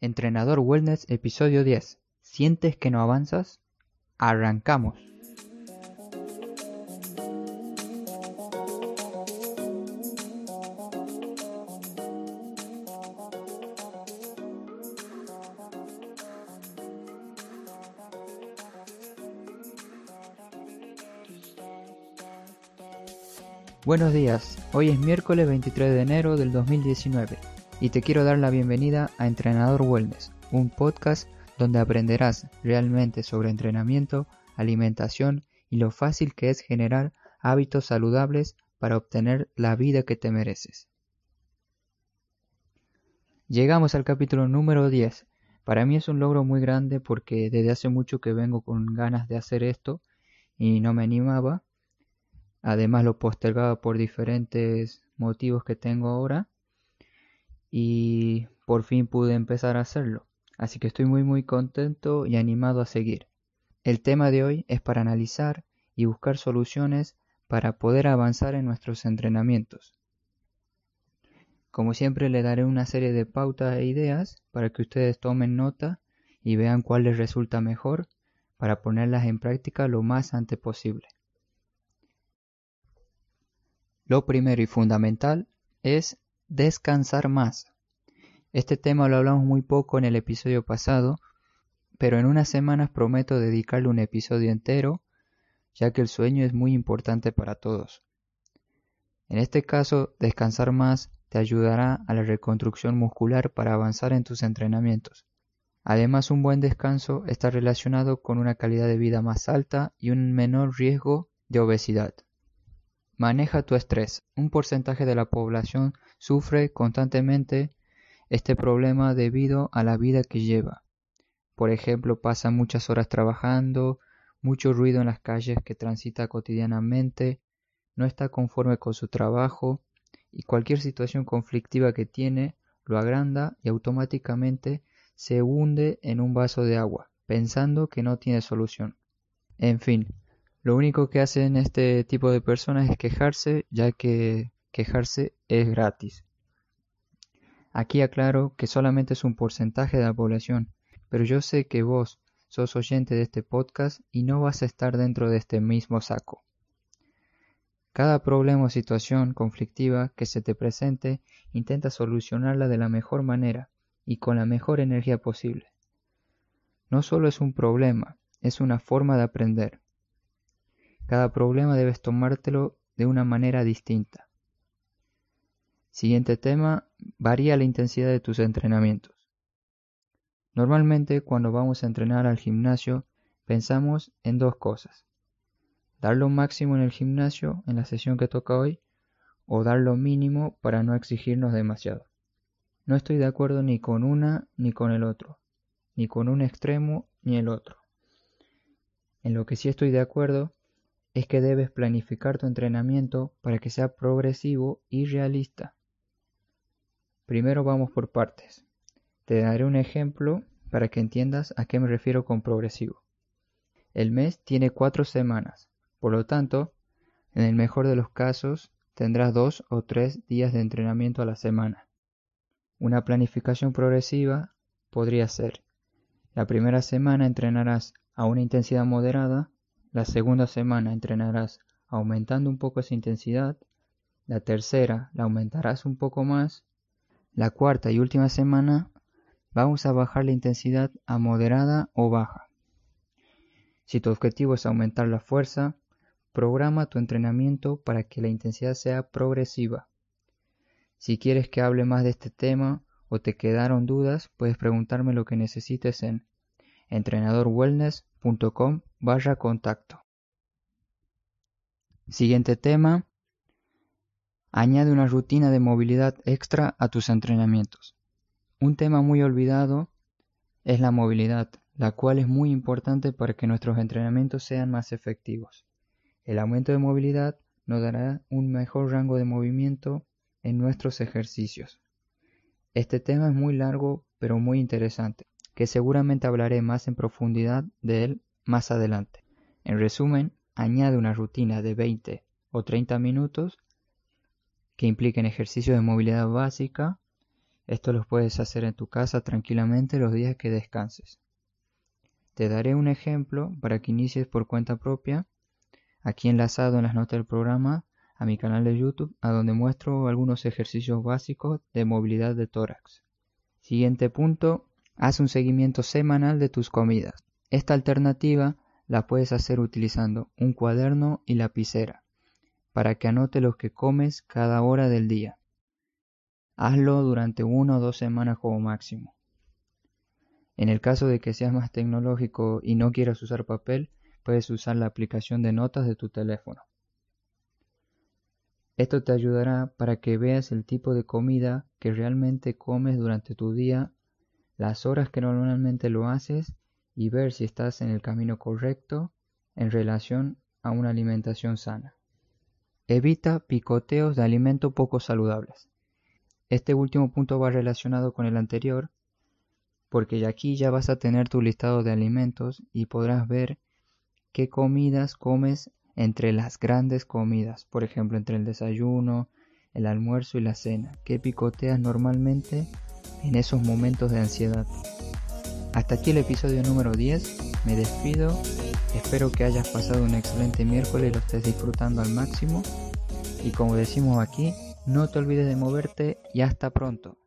Entrenador Wellness, episodio 10. ¿Sientes que no avanzas? Arrancamos. Buenos días, hoy es miércoles 23 de enero del 2019 y te quiero dar la bienvenida a Entrenador Wellness, un podcast donde aprenderás realmente sobre entrenamiento, alimentación y lo fácil que es generar hábitos saludables para obtener la vida que te mereces. Llegamos al capítulo número 10. Para mí es un logro muy grande porque desde hace mucho que vengo con ganas de hacer esto y no me animaba Además lo postergaba por diferentes motivos que tengo ahora y por fin pude empezar a hacerlo. Así que estoy muy muy contento y animado a seguir. El tema de hoy es para analizar y buscar soluciones para poder avanzar en nuestros entrenamientos. Como siempre le daré una serie de pautas e ideas para que ustedes tomen nota y vean cuál les resulta mejor para ponerlas en práctica lo más antes posible. Lo primero y fundamental es descansar más. Este tema lo hablamos muy poco en el episodio pasado, pero en unas semanas prometo dedicarle un episodio entero, ya que el sueño es muy importante para todos. En este caso, descansar más te ayudará a la reconstrucción muscular para avanzar en tus entrenamientos. Además, un buen descanso está relacionado con una calidad de vida más alta y un menor riesgo de obesidad. Maneja tu estrés. Un porcentaje de la población sufre constantemente este problema debido a la vida que lleva. Por ejemplo, pasa muchas horas trabajando, mucho ruido en las calles que transita cotidianamente, no está conforme con su trabajo y cualquier situación conflictiva que tiene lo agranda y automáticamente se hunde en un vaso de agua, pensando que no tiene solución. En fin, lo único que hacen este tipo de personas es quejarse, ya que quejarse es gratis. Aquí aclaro que solamente es un porcentaje de la población, pero yo sé que vos sos oyente de este podcast y no vas a estar dentro de este mismo saco. Cada problema o situación conflictiva que se te presente, intenta solucionarla de la mejor manera y con la mejor energía posible. No solo es un problema, es una forma de aprender. Cada problema debes tomártelo de una manera distinta. Siguiente tema, varía la intensidad de tus entrenamientos. Normalmente cuando vamos a entrenar al gimnasio pensamos en dos cosas. Dar lo máximo en el gimnasio en la sesión que toca hoy o dar lo mínimo para no exigirnos demasiado. No estoy de acuerdo ni con una ni con el otro, ni con un extremo ni el otro. En lo que sí estoy de acuerdo es que debes planificar tu entrenamiento para que sea progresivo y realista. Primero vamos por partes. Te daré un ejemplo para que entiendas a qué me refiero con progresivo. El mes tiene cuatro semanas, por lo tanto, en el mejor de los casos, tendrás dos o tres días de entrenamiento a la semana. Una planificación progresiva podría ser, la primera semana entrenarás a una intensidad moderada la segunda semana entrenarás aumentando un poco esa intensidad. La tercera la aumentarás un poco más. La cuarta y última semana vamos a bajar la intensidad a moderada o baja. Si tu objetivo es aumentar la fuerza, programa tu entrenamiento para que la intensidad sea progresiva. Si quieres que hable más de este tema o te quedaron dudas, puedes preguntarme lo que necesites en entrenadorwellness.com barra contacto. Siguiente tema. Añade una rutina de movilidad extra a tus entrenamientos. Un tema muy olvidado es la movilidad, la cual es muy importante para que nuestros entrenamientos sean más efectivos. El aumento de movilidad nos dará un mejor rango de movimiento en nuestros ejercicios. Este tema es muy largo pero muy interesante, que seguramente hablaré más en profundidad de él más adelante. En resumen, añade una rutina de 20 o 30 minutos que impliquen ejercicios de movilidad básica Esto lo puedes hacer en tu casa tranquilamente los días que descanses. Te daré un ejemplo para que inicies por cuenta propia, aquí enlazado en las notas del programa a mi canal de YouTube, a donde muestro algunos ejercicios básicos de movilidad de tórax. Siguiente punto, haz un seguimiento semanal de tus comidas. Esta alternativa la puedes hacer utilizando un cuaderno y lapicera, para que anote lo que comes cada hora del día. Hazlo durante una o dos semanas como máximo. En el caso de que seas más tecnológico y no quieras usar papel, puedes usar la aplicación de notas de tu teléfono. Esto te ayudará para que veas el tipo de comida que realmente comes durante tu día, las horas que normalmente lo haces y ver si estás en el camino correcto en relación a una alimentación sana. Evita picoteos de alimentos poco saludables. Este último punto va relacionado con el anterior, porque aquí ya vas a tener tu listado de alimentos y podrás ver qué comidas comes entre las grandes comidas, por ejemplo, entre el desayuno, el almuerzo y la cena, qué picoteas normalmente en esos momentos de ansiedad. Hasta aquí el episodio número 10, me despido, espero que hayas pasado un excelente miércoles y lo estés disfrutando al máximo. Y como decimos aquí, no te olvides de moverte y hasta pronto.